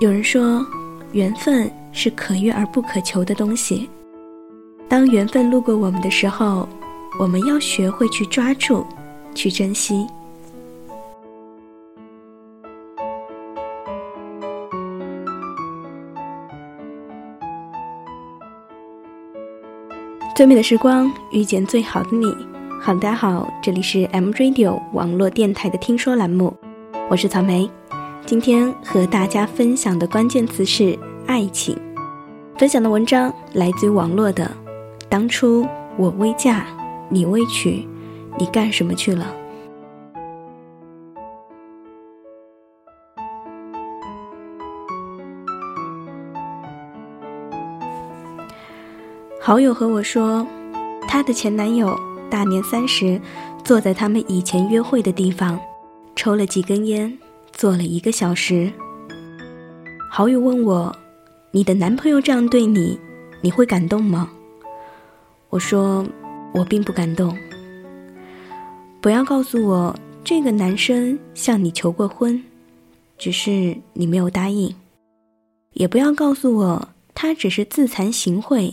有人说，缘分是可遇而不可求的东西。当缘分路过我们的时候，我们要学会去抓住，去珍惜。最美的时光遇见最好的你。好，大家好，这里是 M Radio 网络电台的听说栏目，我是草莓。今天和大家分享的关键词是爱情。分享的文章来自于网络的。当初我未嫁，你未娶，你干什么去了？好友和我说，她的前男友大年三十坐在他们以前约会的地方，抽了几根烟。坐了一个小时，好友问我：“你的男朋友这样对你，你会感动吗？”我说：“我并不感动。不要告诉我这个男生向你求过婚，只是你没有答应；也不要告诉我他只是自惭形秽，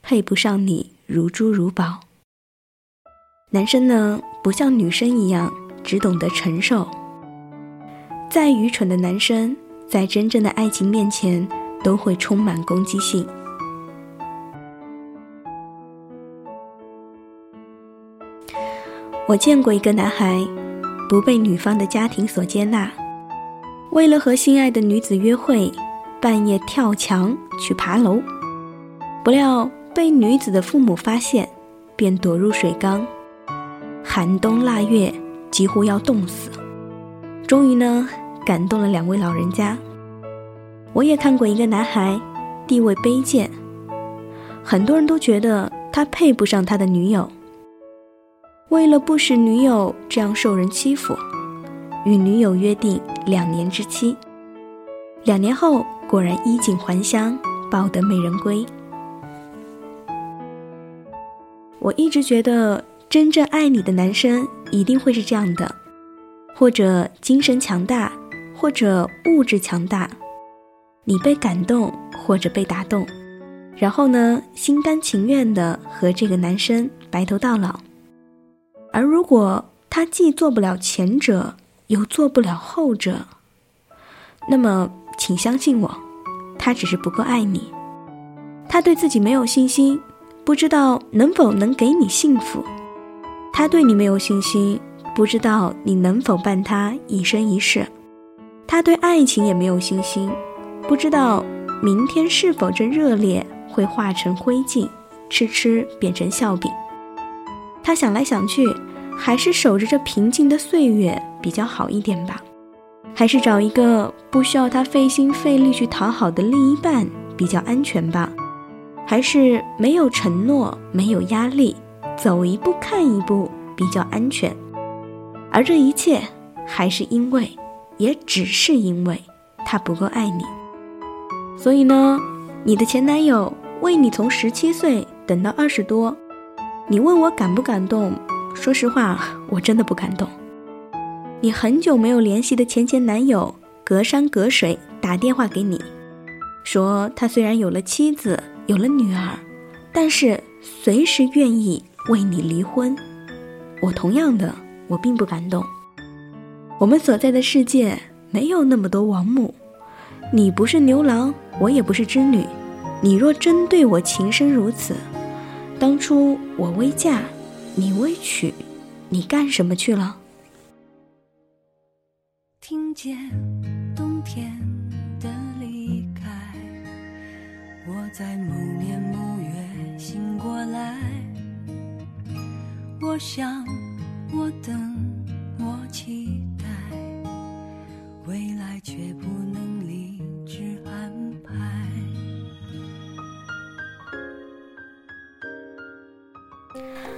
配不上你如珠如宝。男生呢，不像女生一样只懂得承受。”再愚蠢的男生，在真正的爱情面前，都会充满攻击性。我见过一个男孩，不被女方的家庭所接纳，为了和心爱的女子约会，半夜跳墙去爬楼，不料被女子的父母发现，便躲入水缸，寒冬腊月，几乎要冻死。终于呢。感动了两位老人家。我也看过一个男孩，地位卑贱，很多人都觉得他配不上他的女友。为了不使女友这样受人欺负，与女友约定两年之期。两年后，果然衣锦还乡，抱得美人归。我一直觉得，真正爱你的男生一定会是这样的，或者精神强大。或者物质强大，你被感动或者被打动，然后呢，心甘情愿的和这个男生白头到老。而如果他既做不了前者，又做不了后者，那么请相信我，他只是不够爱你，他对自己没有信心，不知道能否能给你幸福，他对你没有信心，不知道你能否伴他一生一世。他对爱情也没有信心，不知道明天是否这热烈会化成灰烬，痴痴变成笑柄。他想来想去，还是守着这平静的岁月比较好一点吧，还是找一个不需要他费心费力去讨好的另一半比较安全吧，还是没有承诺、没有压力，走一步看一步比较安全。而这一切，还是因为。也只是因为他不够爱你，所以呢，你的前男友为你从十七岁等到二十多，你问我感不感动？说实话，我真的不感动。你很久没有联系的前前男友，隔山隔水打电话给你，说他虽然有了妻子，有了女儿，但是随时愿意为你离婚。我同样的，我并不感动。我们所在的世界没有那么多王母，你不是牛郎，我也不是织女。你若真对我情深如此，当初我未嫁，你未娶，你干什么去了？听见冬天的离开，我在某年某月醒过来，我想，我等，我期待。未来却不能理智安排。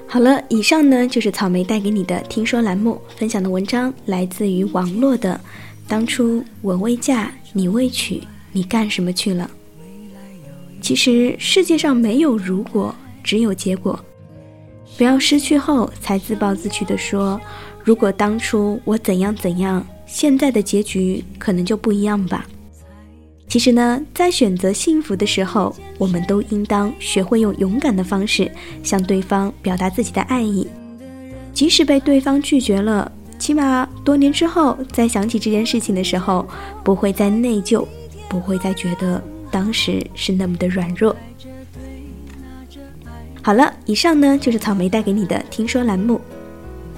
好了，以上呢就是草莓带给你的听说栏目分享的文章，来自于网络的。当初我未嫁，你未娶，你干什么去了？其实世界上没有如果，只有结果。不要失去后才自暴自弃的说，如果当初我怎样怎样。现在的结局可能就不一样吧。其实呢，在选择幸福的时候，我们都应当学会用勇敢的方式向对方表达自己的爱意，即使被对方拒绝了，起码多年之后再想起这件事情的时候，不会再内疚，不会再觉得当时是那么的软弱。好了，以上呢就是草莓带给你的听说栏目，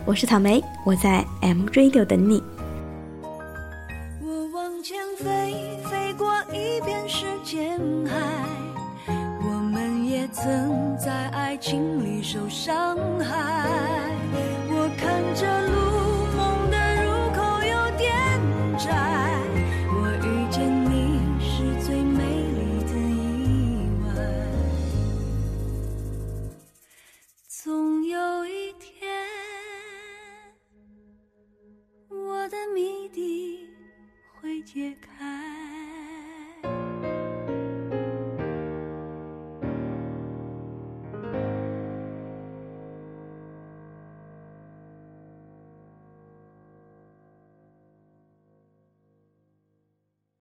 我是草莓，我在 M Radio 等你。前飞，飞过一片时间海，我们也曾在爱情里受伤害。我看着路，梦的入口有点窄，我遇见你是最美丽的意外。总有一天，我的谜底会解开。